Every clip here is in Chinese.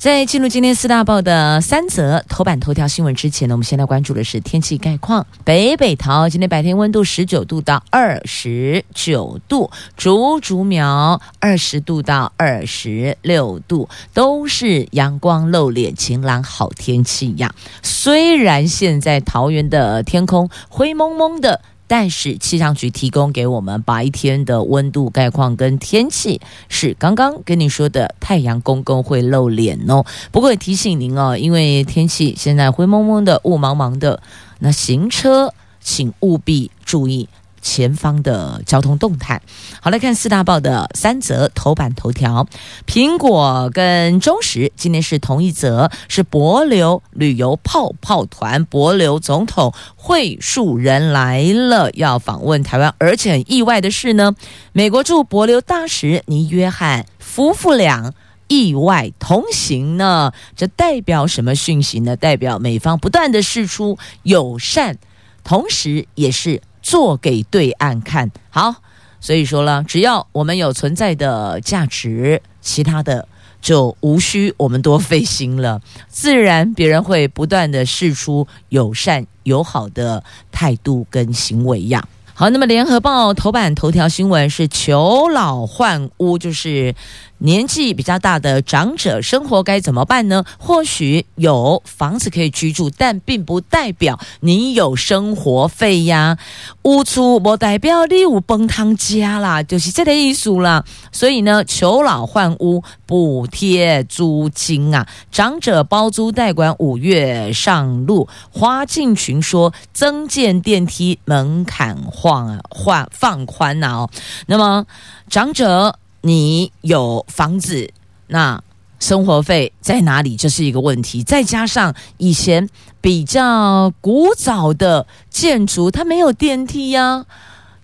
在进入今天四大报的三则头版头条新闻之前呢，我们先来关注的是天气概况。北北桃今天白天温度十九度到二十九度，竹竹苗二十度到二十六度，都是阳光露脸、晴朗好天气呀。虽然现在桃园的天空灰蒙蒙的。但是气象局提供给我们白天的温度概况跟天气是刚刚跟你说的，太阳公公会露脸哦。不过也提醒您哦，因为天气现在灰蒙蒙的、雾茫茫的，那行车请务必注意。前方的交通动态，好，来看四大报的三则头版头条。苹果跟中时今天是同一则，是帛琉旅游泡泡团，帛琉总统会树人来了，要访问台湾，而且很意外的是呢，美国驻帛琉大使尼约翰夫妇俩意外同行呢，这代表什么讯息呢？代表美方不断的释出友善，同时也是。做给对岸看好，所以说了，只要我们有存在的价值，其他的就无需我们多费心了，自然别人会不断的试出友善友好的态度跟行为呀。好，那么联合报头版头条新闻是求老换屋，就是年纪比较大的长者生活该怎么办呢？或许有房子可以居住，但并不代表你有生活费呀。屋租不代表你有崩汤吃啦，就是这个意思啦。所以呢，求老换屋补贴租金啊，长者包租代管五月上路。花敬群说，增建电梯门槛化。放啊，换放宽呐哦。那么长者，你有房子，那生活费在哪里？这是一个问题。再加上以前比较古早的建筑，它没有电梯呀。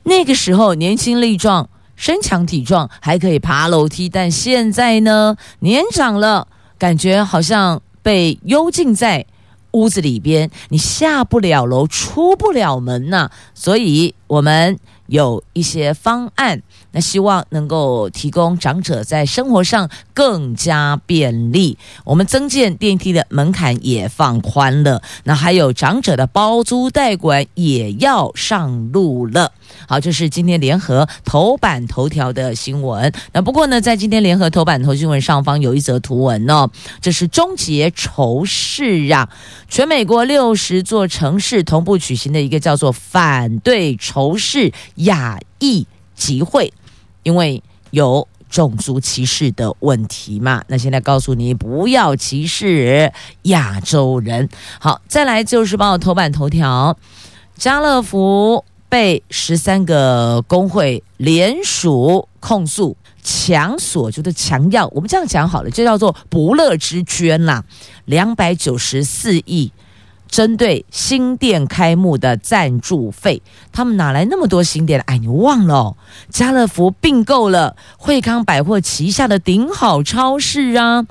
那个时候年轻力壮、身强体壮，还可以爬楼梯。但现在呢，年长了，感觉好像被幽禁在。屋子里边，你下不了楼，出不了门呐、所以我们有一些方案，那希望能够提供长者在生活上更加便利。我们增建电梯的门槛也放宽了，那还有长者的包租代管也要上路了。好，这是今天联合头版头条的新闻。那不过呢，在今天联合头版头新闻上方有一则图文哦，这是终结仇视啊！全美国六十座城市同步举行的一个叫做“反对仇视亚裔集会”，因为有种族歧视的问题嘛。那现在告诉你，不要歧视亚洲人。好，再来就是报头版头条，家乐福。被十三个工会联署控诉强索，就是强要，我们这样讲好了，就叫做不乐之捐啦，两百九十四亿，针对新店开幕的赞助费，他们哪来那么多新店？哎，你忘了，家乐福并购了惠康百货旗下的顶好超市啊，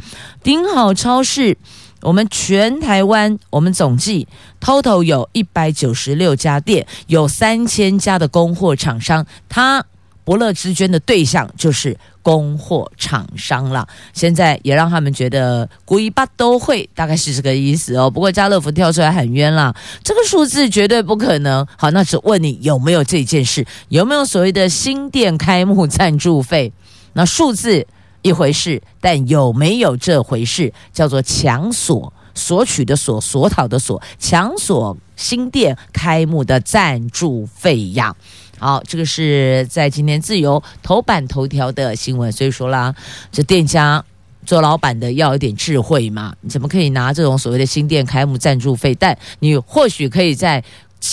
顶好超市。我们全台湾，我们总计 total 有一百九十六家店，有三千家的供货厂商，他伯乐之捐的对象就是供货厂商了。现在也让他们觉得鬼八都会，大概是这个意思哦。不过家乐福跳出来喊冤了，这个数字绝对不可能。好，那只问你有没有这件事，有没有所谓的新店开幕赞助费？那数字。一回事，但有没有这回事？叫做强索，索取的索，索讨的索，强索新店开幕的赞助费呀。好，这个是在今天自由头版头条的新闻。所以说啦，这店家做老板的要有点智慧嘛，你怎么可以拿这种所谓的新店开幕赞助费？但你或许可以在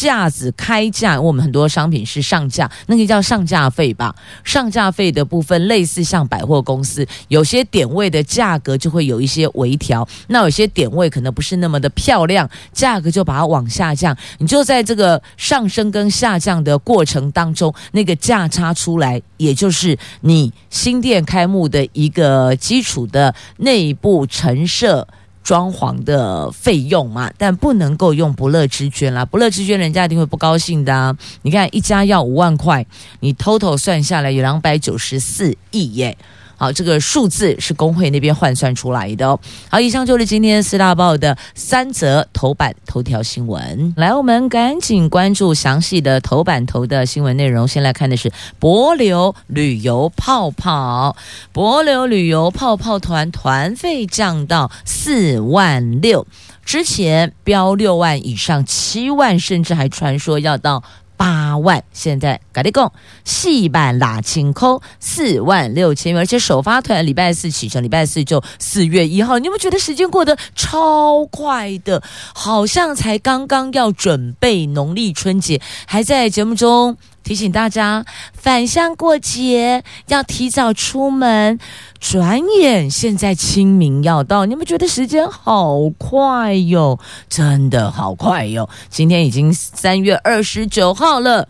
架子开价，我们很多商品是上架，那个叫上架费吧？上架费的部分类似像百货公司，有些点位的价格就会有一些微调，那有些点位可能不是那么的漂亮，价格就把它往下降。你就在这个上升跟下降的过程当中，那个价差出来，也就是你新店开幕的一个基础的内部陈设。装潢的费用嘛，但不能够用不乐之捐啦，不乐之捐人家一定会不高兴的啊。你看一家要五万块，你 total 算下来有两百九十四亿耶。好，这个数字是工会那边换算出来的哦。好，以上就是今天四大报的三则头版头条新闻。来，我们赶紧关注详细的头版头的新闻内容。先来看的是帛琉旅游泡泡，帛琉旅游泡泡团团费降到四万六，之前标六万以上，七万，甚至还传说要到。八万，现在赶紧讲，四万拉清空，四万六千元，而且首发团礼拜四启程，礼拜四就四月一号，你有没有觉得时间过得超快的？好像才刚刚要准备农历春节，还在节目中。提醒大家返乡过节要提早出门，转眼现在清明要到，你们觉得时间好快哟？真的好快哟！今天已经三月二十九号了。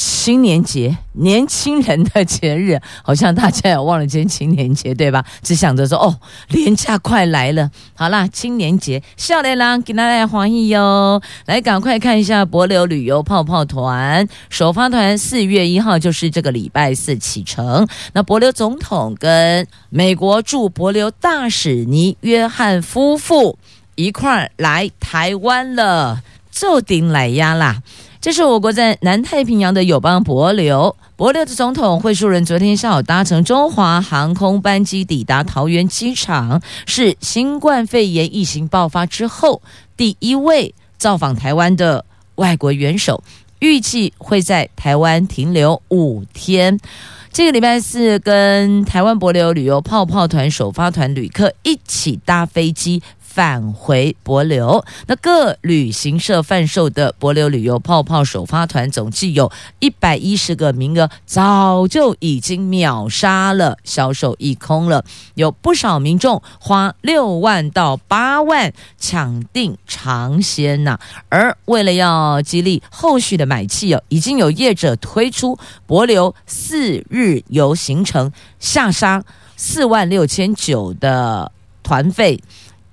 青年节，年轻人的节日，好像大家也忘了今天青年节，对吧？只想着说，哦，年假快来了，好啦，青年节，笑脸郎给大家欢迎哟！来，赶快看一下博流旅游泡泡团首发团，四月一号就是这个礼拜四启程。那博流总统跟美国驻帛琉大使尼约翰夫妇一块儿来台湾了，就顶来压啦。这是我国在南太平洋的友邦帛琉，帛琉的总统惠树仁昨天下午搭乘中华航空班机抵达桃园机场，是新冠肺炎疫情爆发之后第一位造访台湾的外国元首，预计会在台湾停留五天。这个礼拜四跟台湾帛琉旅游泡泡团首发团旅客一起搭飞机。返回帛琉，那各旅行社贩售的帛琉旅游泡泡首发团总计有一百一十个名额，早就已经秒杀了，销售一空了。有不少民众花六万到八万抢订尝鲜呐。而为了要激励后续的买气哦，已经有业者推出帛琉四日游行程，下杀四万六千九的团费。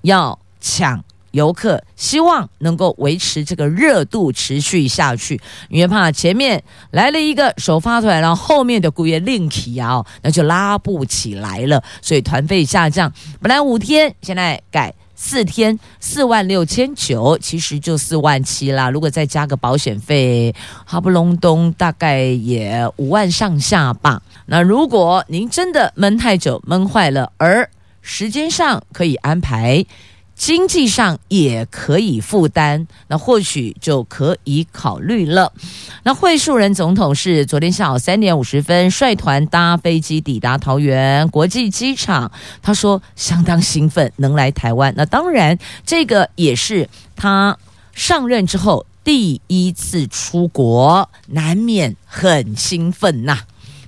要抢游客，希望能够维持这个热度持续下去，因为怕前面来了一个首发团，然后后面的雇员另起啊，那就拉不起来了，所以团费下降，本来五天，现在改四天，四万六千九，其实就四万七啦。如果再加个保险费，哈不隆咚，大概也五万上下吧。那如果您真的闷太久，闷坏了，而时间上可以安排，经济上也可以负担，那或许就可以考虑了。那惠树人总统是昨天下午三点五十分率团搭飞机抵达桃园国际机场，他说相当兴奋能来台湾。那当然，这个也是他上任之后第一次出国，难免很兴奋呐。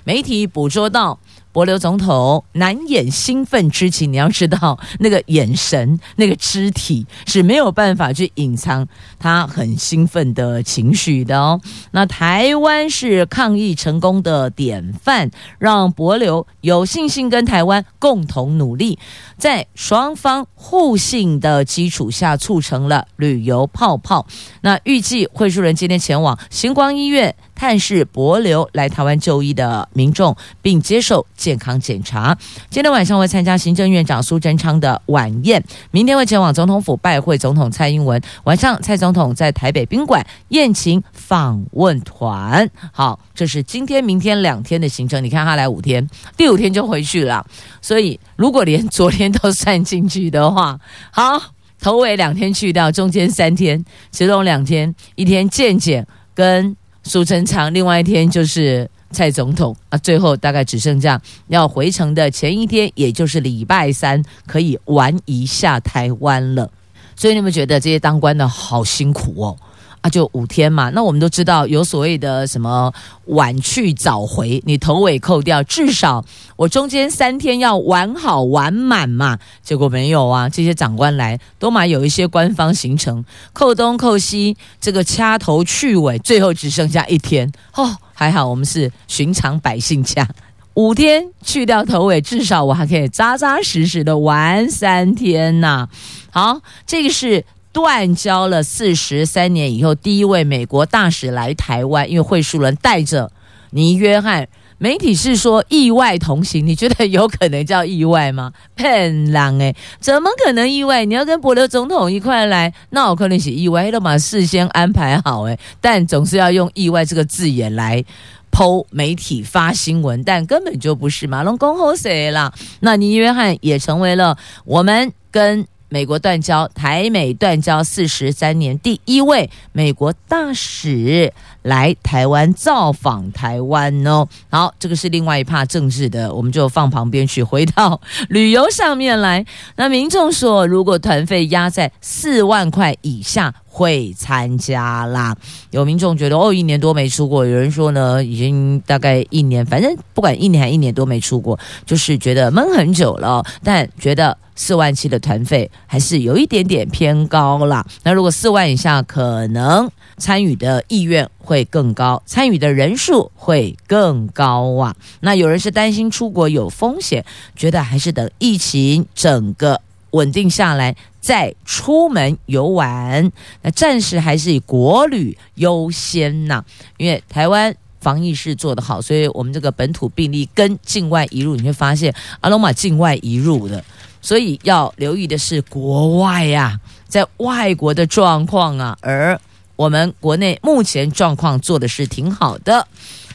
媒体捕捉到。帛琉总统难掩兴奋之情，你要知道，那个眼神、那个肢体是没有办法去隐藏他很兴奋的情绪的哦。那台湾是抗疫成功的典范，让帛琉有信心跟台湾共同努力，在双方互信的基础下，促成了旅游泡泡。那预计惠恕仁今天前往星光医院。探视博流来台湾就医的民众，并接受健康检查。今天晚上会参加行政院长苏贞昌的晚宴，明天会前往总统府拜会总统蔡英文。晚上蔡总统在台北宾馆宴请访问团。好，这是今天、明天两天的行程。你看他来五天，第五天就回去了。所以如果连昨天都算进去的话，好，头尾两天去掉，中间三天，其中两天，一天健检跟。苏贞昌，另外一天就是蔡总统啊，最后大概只剩下要回程的前一天，也就是礼拜三，可以玩一下台湾了。所以你们觉得这些当官的好辛苦哦？啊，就五天嘛。那我们都知道有所谓的什么晚去早回，你头尾扣掉，至少我中间三天要玩好玩满嘛。结果没有啊，这些长官来都嘛有一些官方行程，扣东扣西，这个掐头去尾，最后只剩下一天。哦，还好我们是寻常百姓家。五天去掉头尾，至少我还可以扎扎实实的玩三天呐、好，这个是断交了四十三年以后第一位美国大使来台湾，因为惠淑伦带着尼约翰，媒体是说意外同行，你觉得有可能叫意外吗？骗人哎，怎么可能意外？你要跟伯琉总统一块来，那我可能是意外，都把事先安排好哎，但总是要用意外这个字眼来。剖媒体发新闻，但根本就不是马龙公侯谁了。那尼约翰也成为了我们跟美国断交、台美断交四十三年第一位美国大使来台湾造访台湾哦。好，这个是另外一趴政治的，我们就放旁边去，回到旅游上面来。那民众说，如果团费压在四万块以下。会参加啦，有民众觉得哦，一年多没出国，有人说呢，已经大概一年，反正不管一年还一年多没出国，就是觉得闷很久了，但觉得四万七的团费还是有一点点偏高啦。那如果四万以下，可能参与的意愿会更高，参与的人数会更高啊。那有人是担心出国有风险，觉得还是等疫情整个稳定下来。再出门游玩，那暂时还是以国旅优先呐。因为台湾防疫是做得好，所以我们这个本土病例跟境外移入，你会发现阿龙马境外移入的，所以要留意的是国外呀，在外国的状况啊，而我们国内目前状况做的是挺好的。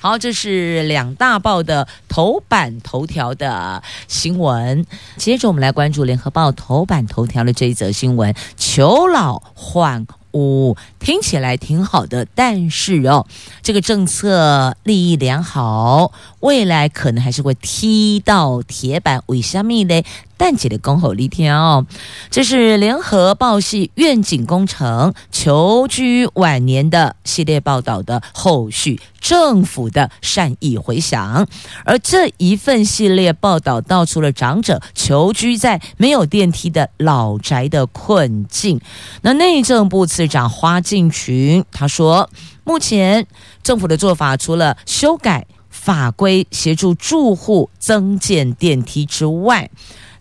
好，这是两大报的头版头条的新闻。接着我们来关注联合报头版头条的这一则新闻：求老换屋，听起来挺好的，但是哦，这个政策利益良好，未来可能还是会踢到铁板。为什么呢？淡季的恭候一天哦，这是联合报系愿景工程求居晚年的系列报道的后续，政府的善意回响。而这一份系列报道道出了长者求居在没有电梯的老宅的困境。那内政部次长花敬群他说，目前政府的做法除了修改法规协助住户增建电梯之外，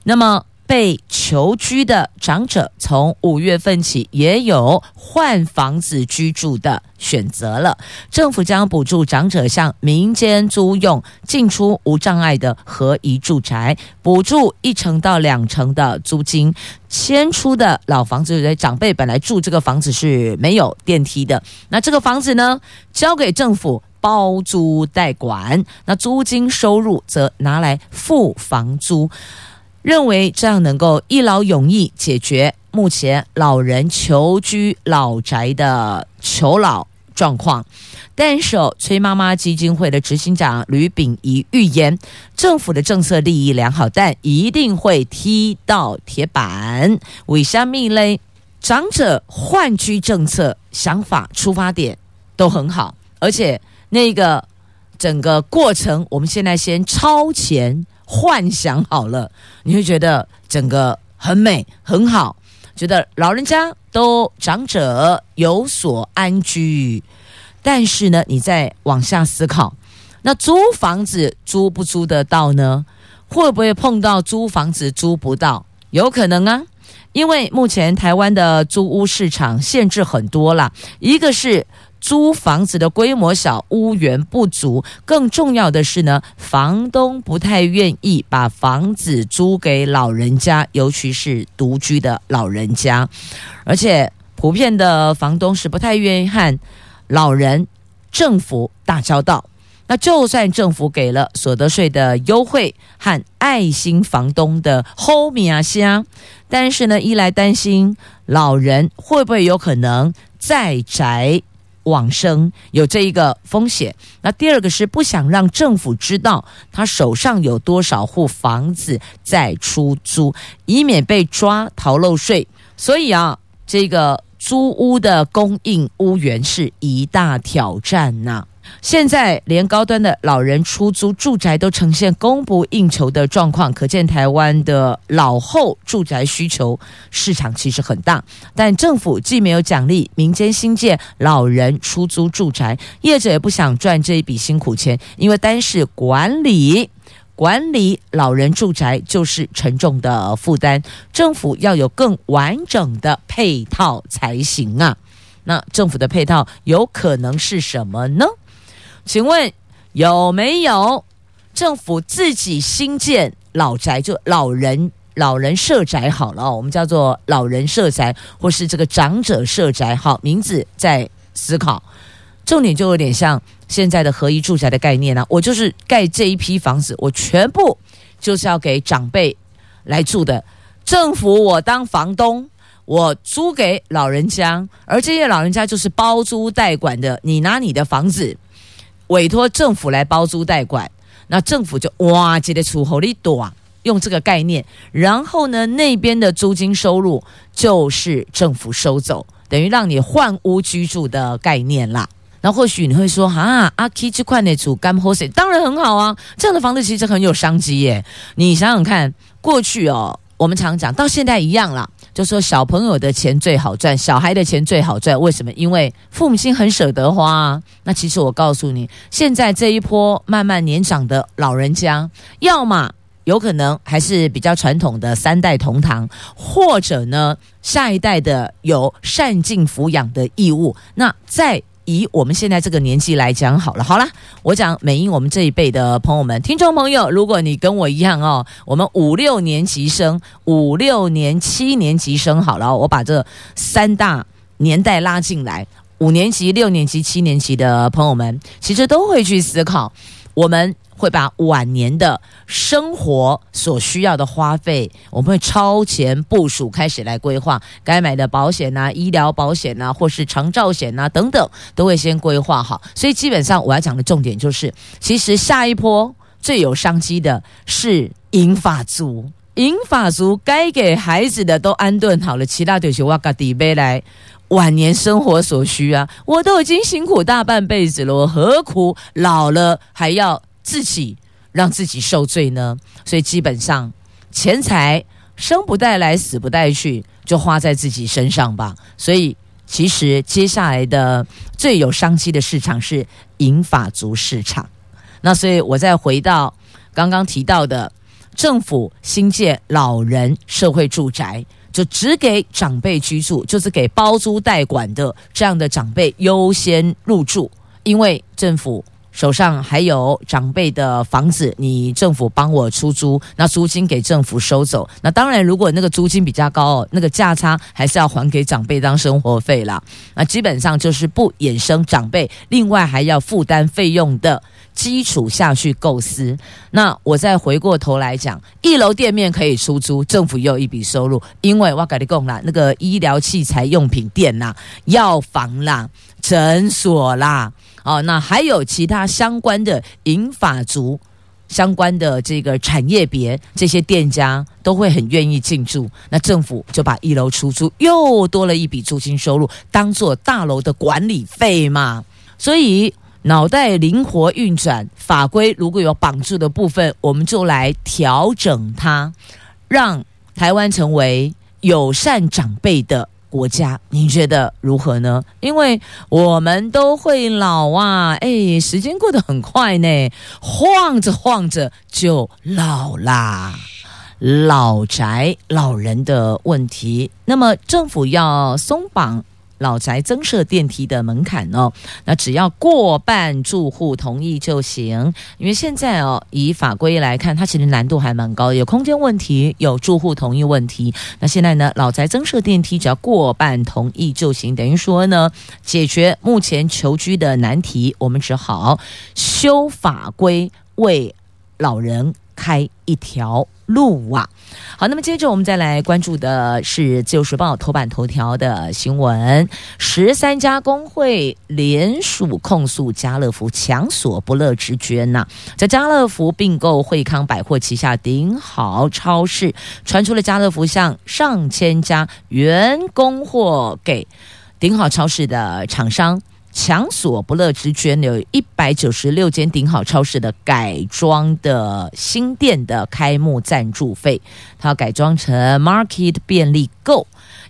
那么，被求居的长者从五月份起也有换房子居住的选择了。政府将补助长者向民间租用进出无障碍的合宜住宅，补助一成到两成的租金。迁出的老房子，长辈本来住这个房子是没有电梯的，那这个房子呢，交给政府包租代管，那租金收入则拿来付房租。认为这样能够一劳永逸解决目前老人求居老宅的求老状况，但是崔妈妈基金会的执行长吕秉仪预言，政府的政策利益良好，但一定会踢到铁板。为什么呢？长者换居政策想法出发点都很好，而且那个整个过程，我们现在先超前。幻想好了，你会觉得整个很美很好，觉得老人家都长者有所安居。但是呢，你再往下思考，那租房子租不租得到呢？会不会碰到租房子租不到？有可能啊，因为目前台湾的租屋市场限制很多啦，一个是。租房子的规模小，屋源不足，更重要的是呢，房东不太愿意把房子租给老人家，尤其是独居的老人家，而且普遍的房东是不太愿意和老人、政府打交道。那就算政府给了所得税的优惠和爱心房东的 home 啊香，但是呢，一来担心老人会不会有可能再宅。往生有这一个风险，那第二个是不想让政府知道他手上有多少户房子在出租，以免被抓逃漏税。所以啊，这个租屋的供应屋源是一大挑战呐、现在连高端的老人出租住宅都呈现供不应求的状况，可见台湾的老后住宅需求市场其实很大。但政府既没有奖励民间新建老人出租住宅，业者也不想赚这一笔辛苦钱，因为单是管理管理老人住宅就是沉重的负担，政府要有更完整的配套才行啊。那政府的配套有可能是什么呢？请问有没有政府自己新建老宅，就老人老人社宅好了，我们叫做老人社宅，或是这个长者社宅，好，名字在思考，重点就有点像现在的合一住宅的概念呢、我就是盖这一批房子，我全部就是要给长辈来住的，政府我当房东，我租给老人家，而这些老人家就是包租代管的，你拿你的房子。委托政府来包租代管，那政府就哇，这个出口力多，用这个概念，然后呢，那边的租金收入就是政府收走，等于让你换屋居住的概念啦。那或许你会说，啊，阿 K 这块的主干破谁？当然很好啊，这样的房子其实很有商机耶。你想想看，过去哦，我们常讲到现在一样啦。就说小朋友的钱最好赚，小孩的钱最好赚，为什么？因为父母亲很舍得花啊。那其实我告诉你，现在这一波慢慢年长的老人家，要么有可能还是比较传统的三代同堂，或者呢，下一代的有善尽抚养的义务。那在以我们现在这个年纪来讲，好了，好了，我讲美英，我们这一辈的朋友们、听众朋友，如果你跟我一样哦，我们五六年级生、五六年、七年级生，好了，我把这三大年代拉进来，五年级、六年级、七年级的朋友们，其实都会去思考我们。会把晚年的生活所需要的花费，我们会超前部署，开始来规划该买的保险啊、医疗保险啊，或是长照险啊等等，都会先规划好。所以基本上我要讲的重点就是，其实下一波最有商机的是银发族，银发族该给孩子的都安顿好了，其他就是我家底背来晚年生活所需啊。我都已经辛苦大半辈子了，我何苦老了还要？自己让自己受罪呢？所以基本上钱财生不带来，死不带去，就花在自己身上吧。所以其实接下来的最有商机的市场是银发族市场。那所以我再回到刚刚提到的，政府新建老人社会住宅，就只给长辈居住，就是给包租代管的这样的长辈优先入住，因为政府。手上还有长辈的房子，你政府帮我出租，那租金给政府收走。那当然，如果那个租金比较高，那个价差还是要还给长辈当生活费啦。那基本上就是不衍生长辈另外还要负担费用的基础下去构思。那我再回过头来讲，一楼店面可以出租，政府也有一笔收入，因为我跟你讲啦，那个医疗器材用品店啦、药房啦、诊所啦。哦，那还有其他相关的银发族相关的这个产业别，这些店家都会很愿意进驻。那政府就把一楼出租，又多了一笔租金收入，当做大楼的管理费嘛。所以脑袋灵活运转，法规如果有绑住的部分，我们就来调整它，让台湾成为友善长辈的。国家，您觉得如何呢？因为我们都会老啊，哎，时间过得很快呢，晃着晃着就老啦。老宅老人的问题，那么政府要松绑。老宅增设电梯的门槛哦，那只要过半住户同意就行。因为现在哦，以法规来看，它其实难度还蛮高，有空间问题，有住户同意问题。那现在呢，老宅增设电梯只要过半同意就行，等于说呢，解决目前求居的难题。我们只好修法规，为老人开一条路啊。好，那么接着我们再来关注的是《自由时报》头版头条的新闻：十三家工会联署控诉家乐福强索不乐之捐呐、在家乐福并购惠康百货旗下顶好超市，传出了家乐福向上千家员工或给顶好超市的厂商。强所不乐之捐有一百九十六间顶好超市的改装的新店的开幕赞助费，它要改装成 Market 便利购，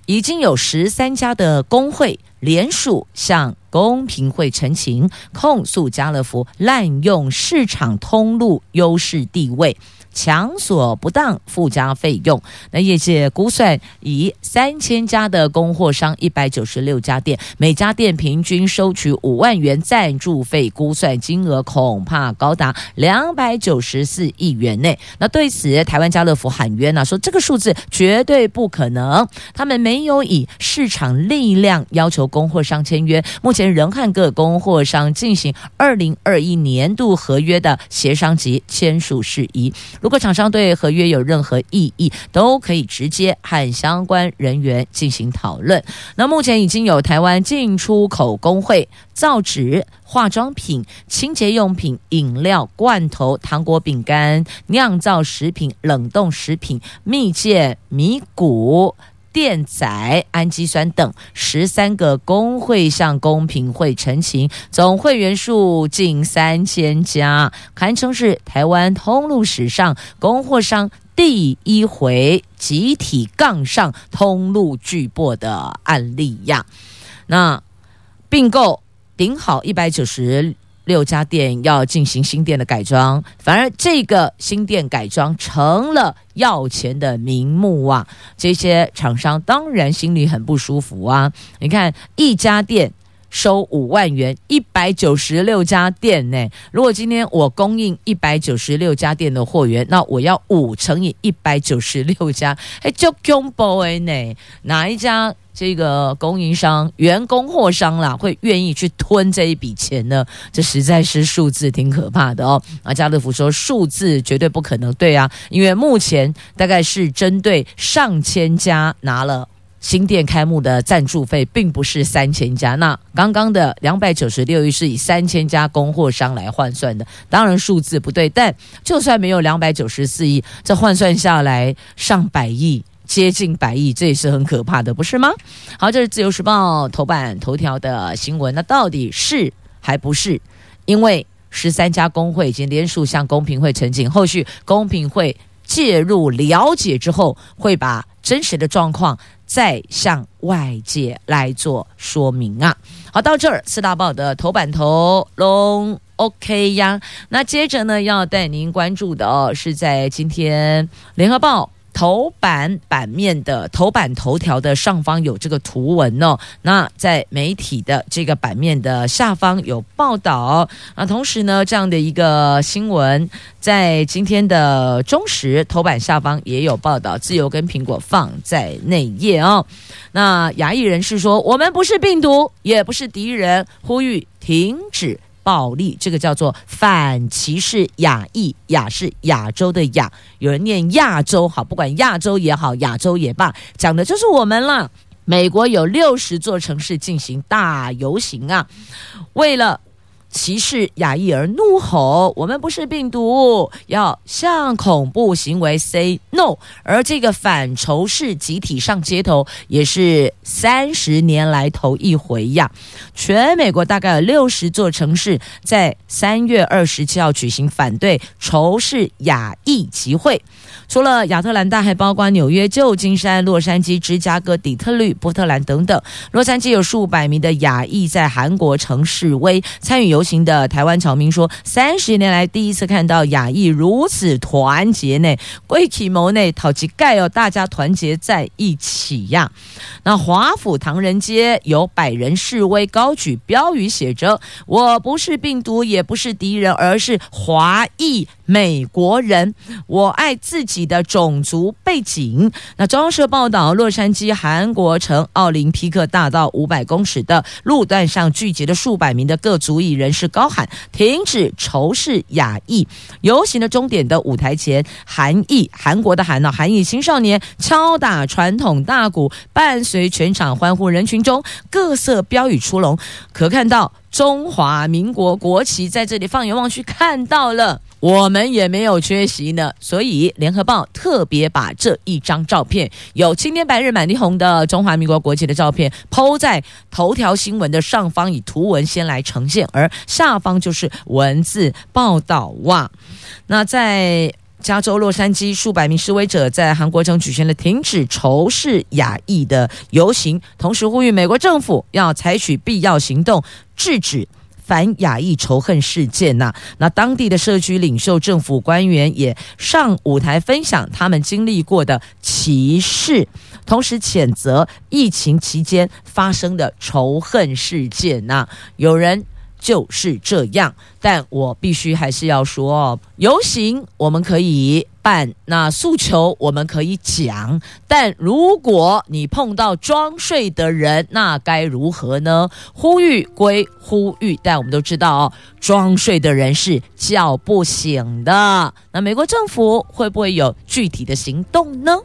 已经有十三家的工会联署向公平会陈情，控诉家乐福滥用市场通路优势地位。强索不当附加费用，那业界估算，以三千家的供货商，一百九十六家店，每家店平均收取五万元赞助费，估算金额恐怕高达两百九十四亿元内。那对此，台湾家乐福喊冤啊，说这个数字绝对不可能，他们没有以市场力量要求供货商签约，目前仍和各供货商进行二零二一年度合约的协商及签署事宜。如果厂商对合约有任何异议，都可以直接和相关人员进行讨论。那目前已经有台湾进出口工会、造纸、化妆品、清洁用品、饮料、罐头、糖果、饼干、酿造食品、冷冻食品、蜜饯、米谷。电载、氨基酸等十三个工会向公平会陈情，总会员数近三千家，堪称是台湾通路史上供货商第一回集体杠上通路巨擘的案例呀。那并购顶好一百九十。六家店要进行新店的改装，反而这个新店改装成了要钱的名目啊！这些厂商当然心里很不舒服啊！你看，一家店收五万元，一百九十六家店呢？如果今天我供应一百九十六家店的货源，那我要五乘以一百九十六家，哎，就恐怖哎呢！哪一家？这个供应商、原供货商啦，会愿意去吞这一笔钱呢？这实在是数字挺可怕的哦。啊，家乐福说数字绝对不可能对啊，因为目前大概是针对上千家拿了新店开幕的赞助费，并不是三千家。那刚刚的两百九十六亿是以三千家供货商来换算的，当然数字不对。但就算没有两百九十四亿，这换算下来上百亿。接近百亿，这也是很可怕的，不是吗？好，这是自由时报头版头条的新闻，那到底是还不是？因为十三家工会已经联署向公平会陈情，后续公平会介入了解之后，会把真实的状况再向外界来做说明啊。好，到这儿四大报的头版头龙 OK 呀。那接着呢，要带您关注的哦，是在今天联合报。头版版面的头版头条的上方有这个图文哦，那在媒体的这个版面的下方有报道啊。同时呢，这样的一个新闻在今天的中时头版下方也有报道，自由跟苹果放在内页哦。那牙医人士说：“我们不是病毒，也不是敌人，呼吁停止。”暴力，这个叫做反歧视亚裔，亚是亚洲的亚，有人念亚洲，好，不管亚洲也好，亚洲也罢，讲的就是我们了。美国有六十座城市进行大游行啊，为了。歧视亚裔而怒吼，我们不是病毒，要向恐怖行为 say no。而这个反仇视集体上街头，也是三十年来头一回呀。全美国大概有六十座城市，在三月二十七号举行反对仇视亚裔集会。除了亚特兰大，还包括纽约、旧金山、洛杉矶、芝加哥、底特律、波特兰等等。洛杉矶有数百名的亚裔在韩国城示威，参与游行的台湾侨民说：“三十年来第一次看到亚裔如此团结呢，归起谋内讨其盖哦，大家团结在一起呀。”那华府唐人街有百人示威，高举标语写着：“我不是病毒，也不是敌人，而是华裔。”美国人，我爱自己的种族背景。那中央社报道，洛杉矶韩国城奥林匹克大道五百公尺的路段上聚集了数百名的各族裔人士，高喊“停止仇视亚裔”。游行的终点的舞台前，韩裔韩国的韩呢，韩裔青少年敲打传统大鼓，伴随全场欢呼，人群中各色标语出笼，可看到中华民国国旗在这里。放眼望去，看到了。我们也没有缺席呢。所以联合报特别把这一张照片，有青天白日满地红的中华民国国旗的照片，PO 在头条新闻的上方，以图文先来呈现，而下方就是文字报道哇。那在。加州洛杉矶数百名示威者在韩国城举行了停止仇视亚裔的游行，同时呼吁美国政府要采取必要行动，制止反亚裔仇恨事件呐。那当地的社区领袖、政府官员也上舞台分享他们经历过的歧视，同时谴责疫情期间发生的仇恨事件呐。有人。就是这样，但我必须还是要说，游行我们可以办，那诉求我们可以讲，但如果你碰到装睡的人，那该如何呢？呼吁归呼吁，但我们都知道哦，装睡的人是叫不醒的。那美国政府会不会有具体的行动呢？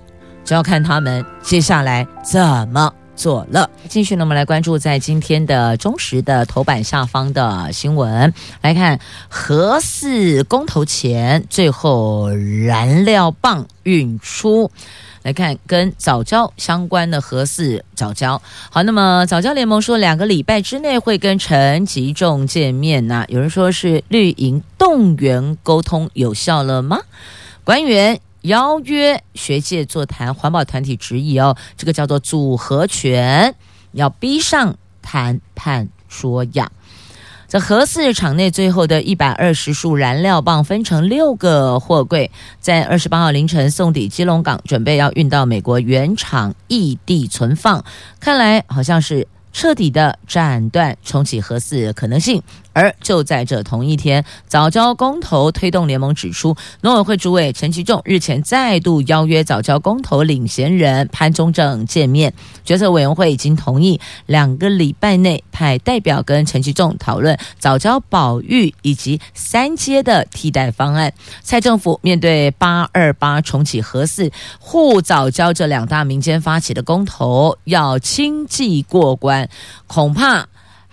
就要看他们接下来怎么。做了，继续呢，我们来关注在今天的中时的头版下方的新闻，来看核四公投前最后燃料棒运出，来看跟早教相关的核四早教。好，那么早教联盟说两个礼拜之内会跟陈吉仲见面呢，有人说是绿营动员沟通有效了吗？官员。邀约学界座谈，环保团体质疑哦，这个叫做组合拳，要逼上谈判桌呀。这核四厂内最后的一百二十束燃料棒分成六个货柜，在二十八号凌晨送抵基隆港，准备要运到美国原厂异地存放。看来好像是彻底的斩断重启核四可能性。而就在这同一天，早教公投推动联盟指出，农委会主委陈其仲日前再度邀约早教公投领衔人潘忠政见面，决策委员会已经同意两个礼拜内派代表跟陈其仲讨论早教保育以及三阶的替代方案。蔡政府面对八二八重启核四护早教这两大民间发起的公投要轻骑过关，恐怕。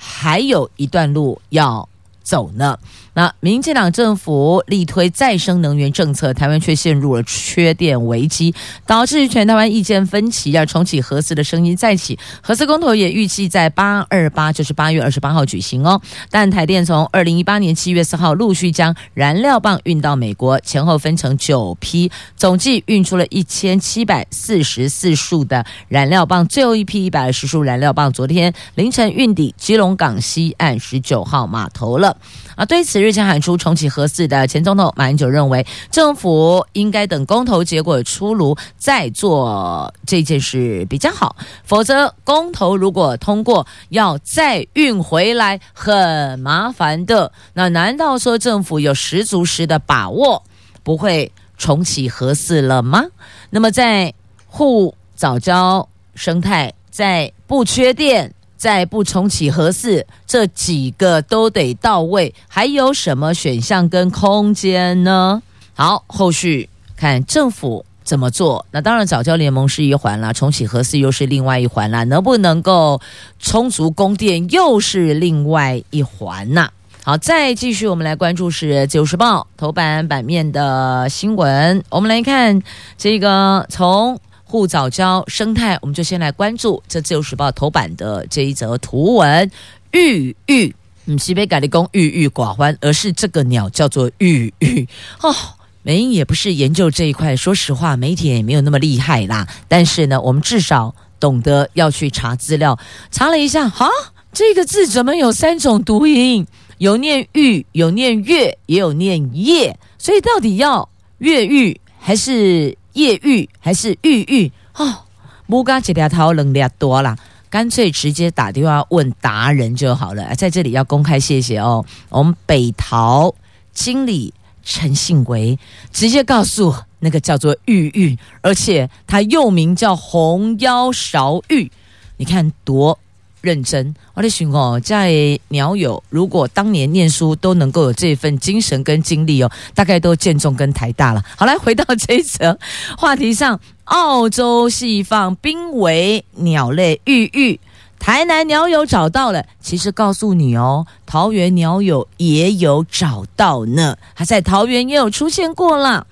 还有一段路要走呢。那民进党政府力推再生能源政策，台湾却陷入了缺电危机，导致全台湾意见分歧，要重启核四的声音再起。核四公投也预计在八二八，就是八月二十八号举行哦。但台电从二零一八年七月四号陆续将燃料棒运到美国，前后分成九批，总计运出了一千七百四十四束的燃料棒，最后一批一百二十束燃料棒昨天凌晨运抵基隆港西岸十九号码头了。啊，对此日前喊出重启核四的前总统马英九认为，政府应该等公投结果出炉再做这件事比较好，否则公投如果通过，要再运回来很麻烦的。那难道说政府有十足十的把握不会重启核四了吗？那么在沪早交生态，在不缺电。再不重启核四，这几个都得到位，还有什么选项跟空间呢？好，后续看政府怎么做。那当然，早教联盟是一环啦，重启核四又是另外一环啦，能不能够充足供电又是另外一环呐。好，再继续，我们来关注是《自由时报》头版版面的新闻。我们来看这个从。护早教生态，我们就先来关注这《自由时报》头版的这一则图文。郁郁，嗯，西北改立功，郁郁寡欢，而是这个鸟叫做郁郁哦。美英也不是研究这一块，说实话，媒体也没有那么厉害啦。但是呢，我们至少懂得要去查资料，查了一下，哈，这个字怎么有三种读音？有念玉，有念月，也有念夜，所以到底要越狱还是？叶玉还是玉玉哦，木嘎几条头能量多了，干脆直接打电话问达人就好了。在这里要公开谢谢哦，我们北桃经理陈信维直接告诉那个叫做玉玉，而且他又名叫红腰勺玉，你看多。认真，我的寻哦，在鸟友如果当年念书都能够有这份精神跟精力哦，大概都建中跟台大了。好，来回到这一则话题上，澳洲释放濒危鸟类郁郁。台南鸟友找到了，其实告诉你哦，桃园鸟友也有找到呢，还在桃园也有出现过了。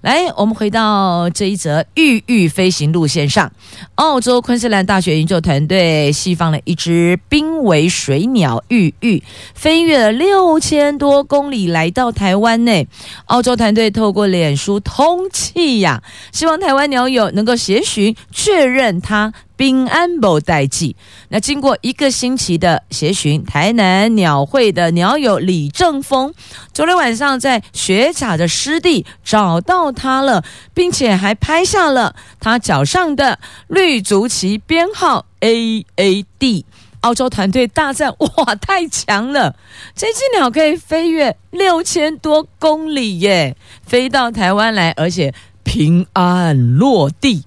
来，我们回到这一则玉玉飞行路线上，澳洲昆士兰大学研究团队释放了一只濒危水鸟玉玉，飞越了六千多公里来到台湾内。澳洲团队透过脸书通气呀，希望台湾鸟友能够协寻确认它。平安无代志。那经过一个星期的协寻，台南鸟会的鸟友李正峰，昨天晚上在学甲的湿地找到它了，并且还拍下了它脚上的绿足旗编号 A A D。澳洲团队大战：哇，太强了！这只鸟可以飞越六千多公里耶，飞到台湾来，而且平安落地。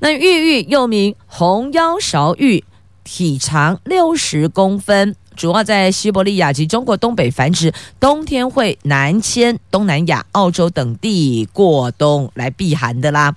那玉玉又名红腰勺玉，体长六十公分，主要在西伯利亚及中国东北繁殖，冬天会南迁东南亚、澳洲等地过冬来避寒的啦。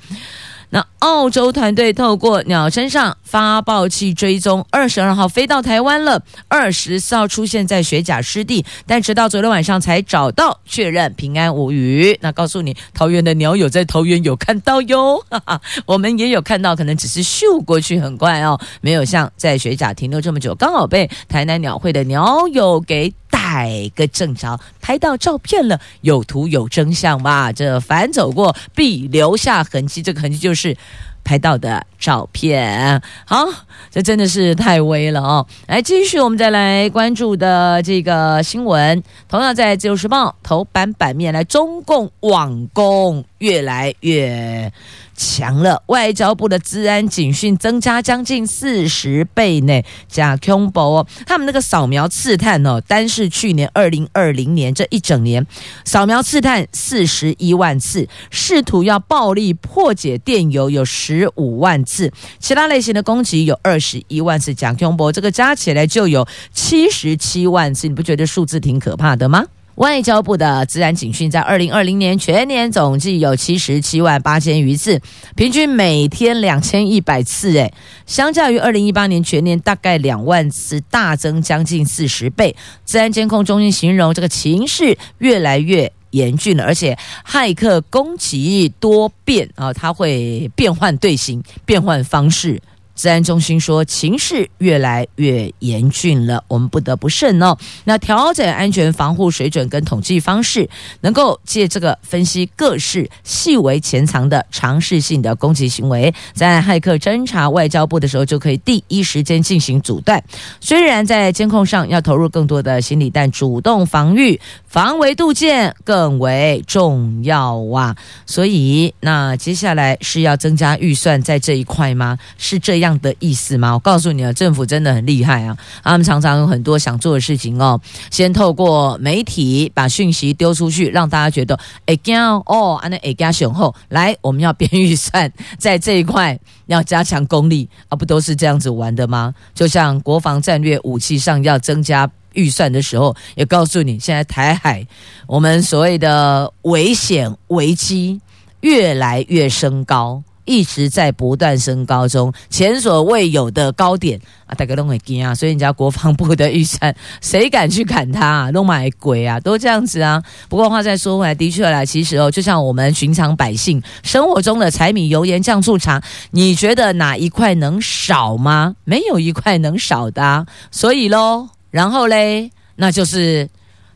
那澳洲团队透过鸟身上发报器追踪，二十二号飞到台湾了，二十四号出现在雪甲湿地，但直到昨天晚上才找到，确认平安无虞。那告诉你，桃园的鸟友在桃园有看到哟，哈哈，我们也有看到，可能只是咻过去很快哦，没有像在雪甲停留这么久，刚好被台南鸟会的鸟友给。逮个正着，拍到照片了，有图有真相嘛？这凡走过必留下痕迹，这个痕迹就是拍到的照片。好，这真的是太威了哦！来，继续我们再来关注的这个新闻，同样在《自由时报》头版版面来，中共网攻越来越。强了，外交部的治安警讯增加将近四十倍呢，加恐怖哦！他们那个扫描刺探哦，单是去年二零二零年这一整年，扫描刺探四十一万次，试图要暴力破解电邮有十十五万次，其他类型的攻击有二十一万次，加恐怖，这个加起来就有七十七万次，你不觉得数字挺可怕的吗？外交部的资安警讯在二零二零年全年总计有七十七万八千余次，平均每天两千一百次，诶，相较于二零一八年全年大概两万次，大增将近四十倍。资安监控中心形容这个情势越来越严峻了，而且骇客攻击多变啊，它会变换队形、变换方式。治安中心说，情势越来越严峻了，我们不得不慎哦。那调整安全防护水准跟统计方式，能够借这个分析各式细微潜藏的尝试性的攻击行为，在骇客侦查外交部的时候，就可以第一时间进行阻断。虽然在监控上要投入更多的心力，但主动防御、防微杜渐更为重要啊。所以，那接下来是要增加预算在这一块吗？是这样的意思吗？我告诉你啊，政府真的很厉害啊！他们常常有很多想做的事情哦。先透过媒体把讯息丢出去，让大家觉得哎，惊哦，安那哎加雄厚来，我们要编预算，在这一块要加强功力啊，不都是这样子玩的吗？就像国防战略武器上要增加预算的时候，也告诉你，现在台海我们所谓的危险危机越来越升高。一直在不断升高中，前所未有的高点啊！大家都会惊啊，所以人家国防部的预算，谁敢去砍它啊？都买鬼啊，都这样子啊！不过话再说回来，的确啦，其实哦，就像我们寻常百姓生活中的柴米油盐酱醋茶，你觉得哪一块能少吗？没有一块能少的啊，所以喽，然后嘞，那就是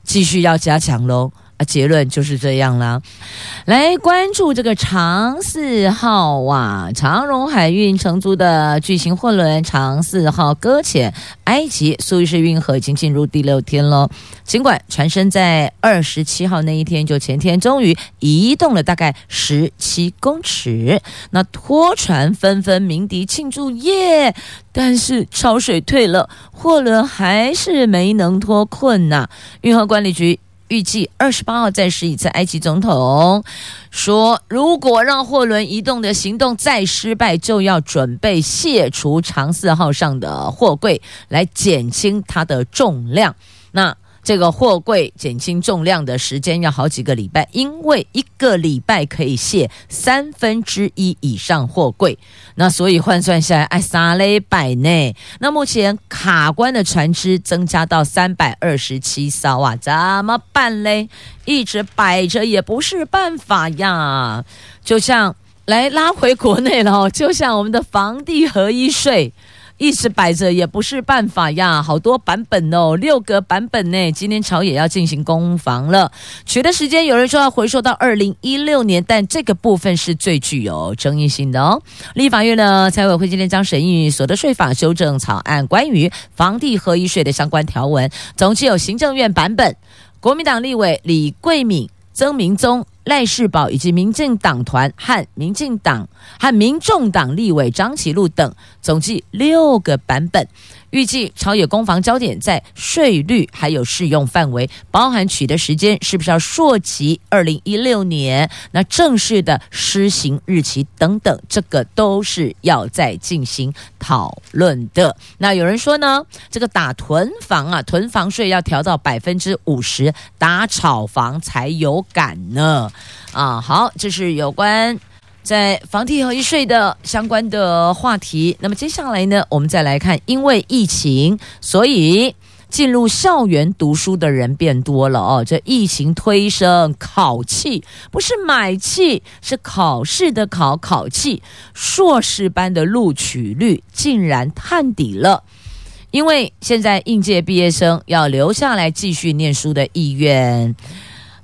继续要加强喽。啊，结论就是这样啦。来关注这个长四号啊，长荣海运承租的巨型货轮长四号搁浅埃及苏伊士运河已经进入第六天了。尽管船身在二十七号那一天，就前天，终于移动了大概十七公尺，那拖船纷纷鸣笛庆祝耶，但是潮水退了，货轮还是没能脱困呐、运河管理局。预计二十八号再试一次。埃及总统说，如果让货轮移动的行动再失败，就要准备卸除长四号上的货柜，来减轻它的重量。那这个货柜减轻重量的时间要好几个礼拜，因为一个礼拜可以卸三分之一以上货柜，那所以换算下来，哎，三礼拜内。那目前卡关的船只增加到三百二十七艘啊，怎么办嘞？一直摆着也不是办法呀，就像来拉回国内了，就像我们的房地合一税。一直摆着也不是办法呀，好多版本哦，六个版本呢。今天朝野要进行攻防了，取的时间有人说要回溯到二零一六年，但这个部分是最具有争议性的哦。立法院呢，财委会今天将审议所得税法修正草案，关于房地合一税的相关条文，总计有行政院版本，国民党立委李贵敏、曾明宗。赖世宝以及民进党团和民进党和民众党立委张启禄等，总计六个版本。预计朝野攻防焦点在税率，还有适用范围，包含取得时间是不是要溯及二零一六年，那正式的施行日期等等，这个都是要再进行讨论的。那有人说呢，这个打囤房啊，囤房税要调到百分之五十，打炒房才有感呢。啊，好，这是有关。在房地合一税的相关的话题，那么接下来呢，我们再来看，因为疫情，所以进入校园读书的人变多了哦。这疫情推升考气，不是买气，是考试的考考气，硕士班的录取率竟然探底了，因为现在应届毕业生要留下来继续念书的意愿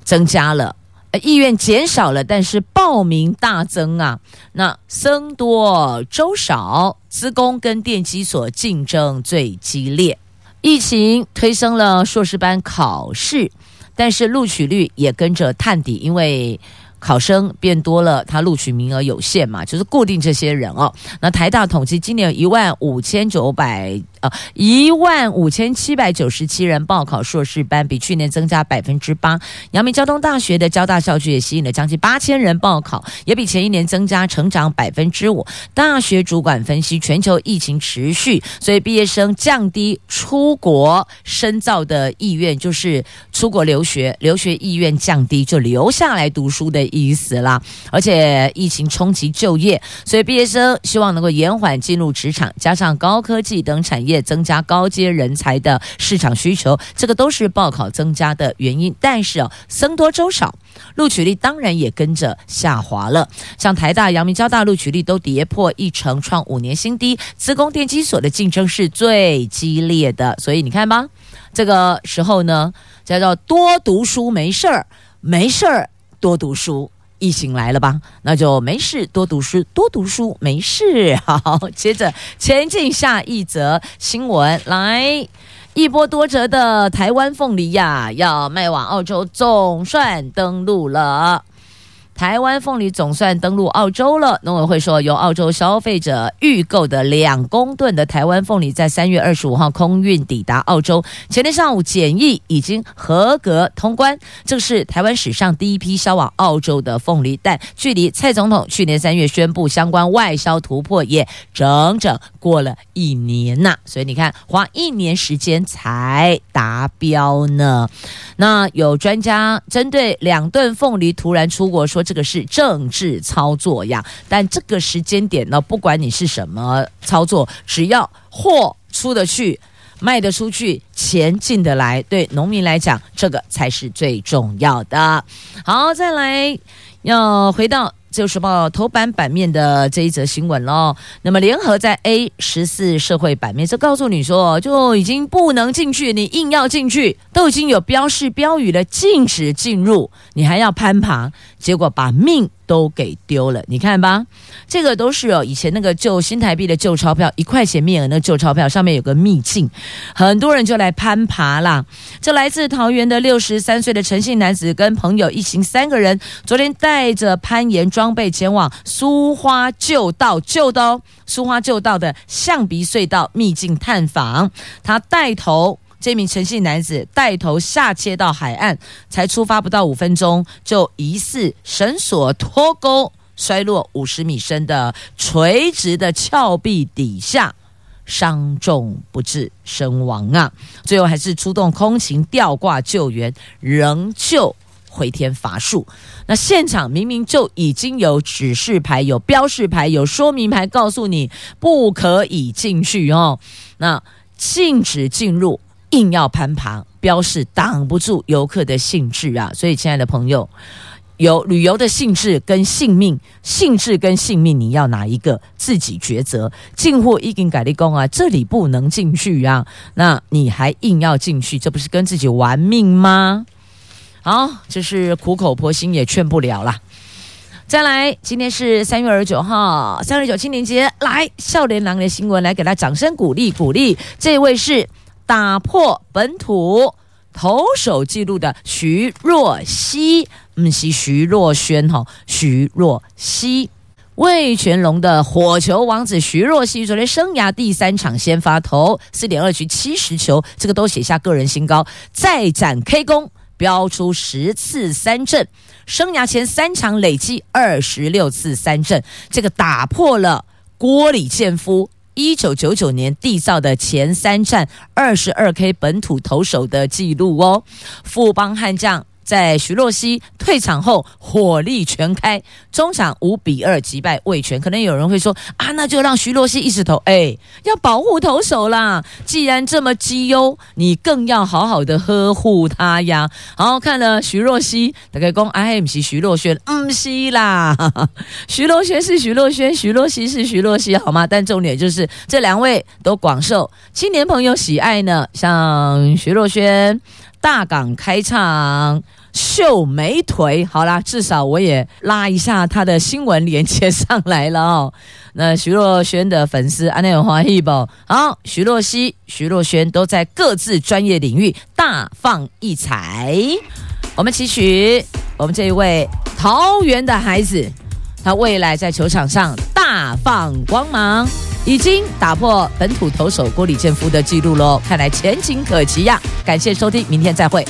增加了。意愿减少了，但是报名大增啊！那僧多粥少，资工跟电机所竞争最激烈。疫情推升了硕士班考试，但是录取率也跟着探底，因为考生变多了，他录取名额有限嘛，就是固定这些人哦。那台大统计今年一万五千九百。呃，一万五千七百九十七人报考硕士班，比去年增加百分之八。阳明交通大学的交大校区也吸引了将近八千人报考，也比前一年增加成长百分之五。大学主管分析，全球疫情持续，所以毕业生降低出国深造的意愿，就是出国留学，留学意愿降低，就留下来读书的意思啦。而且疫情冲击就业，所以毕业生希望能够延缓进入职场，加上高科技等产业。也增加高阶人才的市场需求，这个都是报考增加的原因。但是哦，僧多粥少，录取率当然也跟着下滑了。像台大、阳明、交大录取率都跌破一成，创五年新低。资工电机所的竞争是最激烈的，所以你看吧，这个时候呢，叫做多读书没事儿，没事儿多读书。疫情来了吧？那就没事，多读书，多读书，没事。好，接着前进下一则新闻，来，一波多折的台湾凤梨呀，要卖往澳洲，总算登陆了。台湾凤梨总算登陆澳洲了。农委会说，由澳洲消费者预购的两公吨的台湾凤梨，在三月二十五号空运抵达澳洲。前天上午检疫已经合格通关，这是台湾史上第一批销往澳洲的凤梨。但距离蔡总统去年三月宣布相关外销突破，也整整过了一年呐。所以你看，花一年时间才达标呢。那有专家针对两吨凤梨突然出国说。这个是政治操作呀，但这个时间点呢，不管你是什么操作，只要货出得去、卖得出去、钱进得来，对农民来讲，这个才是最重要的。好，再来要回到。自由时报头版版面的这一则新闻喽，那么联合在 A 十四社会版面，这告诉你说，就已经不能进去，你硬要进去，都已经有标示标语了，禁止进入，你还要攀爬，结果把命都给丢了，你看吧，这个都是哦，以前那个旧新台币的旧钞票，一块钱面额那旧钞票上面有个秘境，很多人就来攀爬啦。这来自桃园的六十三岁的陈姓男子跟朋友一行三个人，昨天带着攀岩装备前往苏花旧道旧的哦，苏花旧道的象鼻隧道秘境探访，他带头。这名陈姓男子带头下切到海岸，才出发不到五分钟，就疑似绳索脱钩，摔落五十米深的垂直的峭壁底下，伤重不治身亡啊。最后还是出动空勤吊挂救援，仍旧回天乏术。那现场明明就已经有指示牌、有标示牌、有说明牌，告诉你不可以进去哦。那禁止进入，硬要攀爬，标示挡不住游客的兴致啊！所以，亲爱的朋友，有旅游的兴致跟性命，兴致跟性命，你要哪一个自己抉择。进货一经改立功啊，这里不能进去啊，那你还硬要进去，这不是跟自己玩命吗？好，这是苦口婆心也劝不了啦。再来，今天是三月二十九号，三二九青年节，来少年郎的新闻，来给他掌声鼓励鼓励。这位是打破本土投手纪录的徐若曦，嗯是徐若瑄哈，徐若曦。魏全龙的火球王子徐若曦，昨天生涯第三场先发投四点二局七十球，这个都写下个人新高，再展 K 功。飙出十次三振，生涯前三场累计二十六次三振，这个打破了郭李建夫一九九九年缔造的前三战二十二 K 本土投手的记录哦，富邦悍将。在徐若曦退场后，火力全开，中场五比二击败魏全。可能有人会说啊，那就让徐若曦一直投。哎，要保护投手啦！既然这么绩优，你更要好好的呵护他呀。好，看了徐若曦，大概讲哎，不是徐若瑄，不是啦。徐若瑄是徐若瑄，徐若曦是徐若曦，好吗？但重点就是这两位都广受青年朋友喜爱呢。像徐若瑄，大港开唱。秀美腿，好啦，至少我也拉一下他的新闻连接上来了哦。那徐若瑄的粉丝安内有欢喜不？好，徐若曦、徐若瑄都在各自专业领域大放异彩。我们期许我们这一位桃园的孩子，他未来在球场上大放光芒，已经打破本土投手郭李建夫的纪录喽。看来前景可期呀！感谢收听，明天再会。